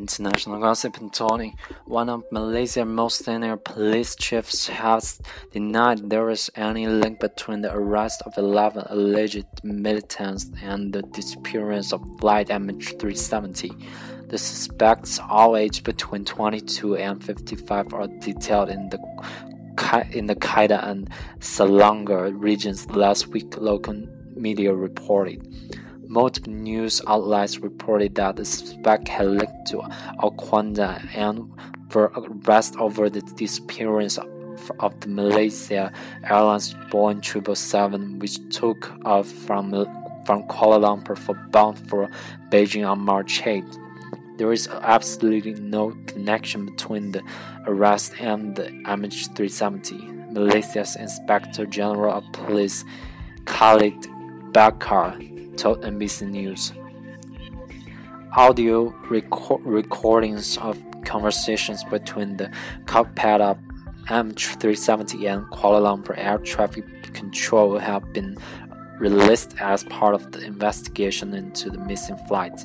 International gossip and Tony, one of Malaysia's most senior police chiefs, has denied there is any link between the arrest of 11 alleged militants and the disappearance of flight MH370. The suspects, all aged between 22 and 55, are detailed in the in the Kedah and Selangor regions last week, local media reported. Multiple news outlets reported that the suspect had linked to Al Qaeda and were arrested over the disappearance of, the Malaysia Airlines Boeing 777, which took off from, from Kuala Lumpur for bound for Beijing on March 8. There is absolutely no connection between the arrest and the MH370. Malaysia's Inspector General of Police Khalid Bakar told NBC News. Audio reco recordings of conversations between the cockpit of MH370 and Kuala Lumpur Air Traffic Control have been released as part of the investigation into the missing flight.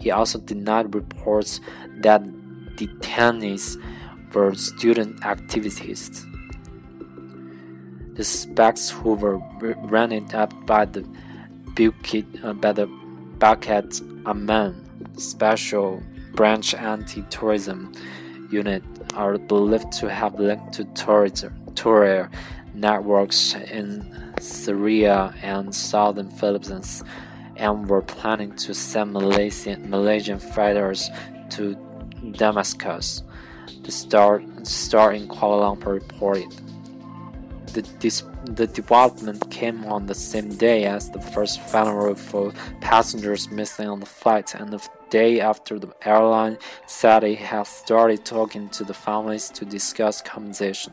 He also denied reports that detainees were student activists. The suspects who were running up by the Bukit, uh, by the Bukit Aman Special Branch Anti-Terrorism Unit are believed to have linked to terrorist networks in Syria and southern Philippines and were planning to send Malaysian, Malaysian fighters to Damascus. The Star, Star in Kuala Lumpur reported. The, this the development came on the same day as the first funeral uh, for passengers missing on the flight, and the day after the airline said it had started talking to the families to discuss compensation.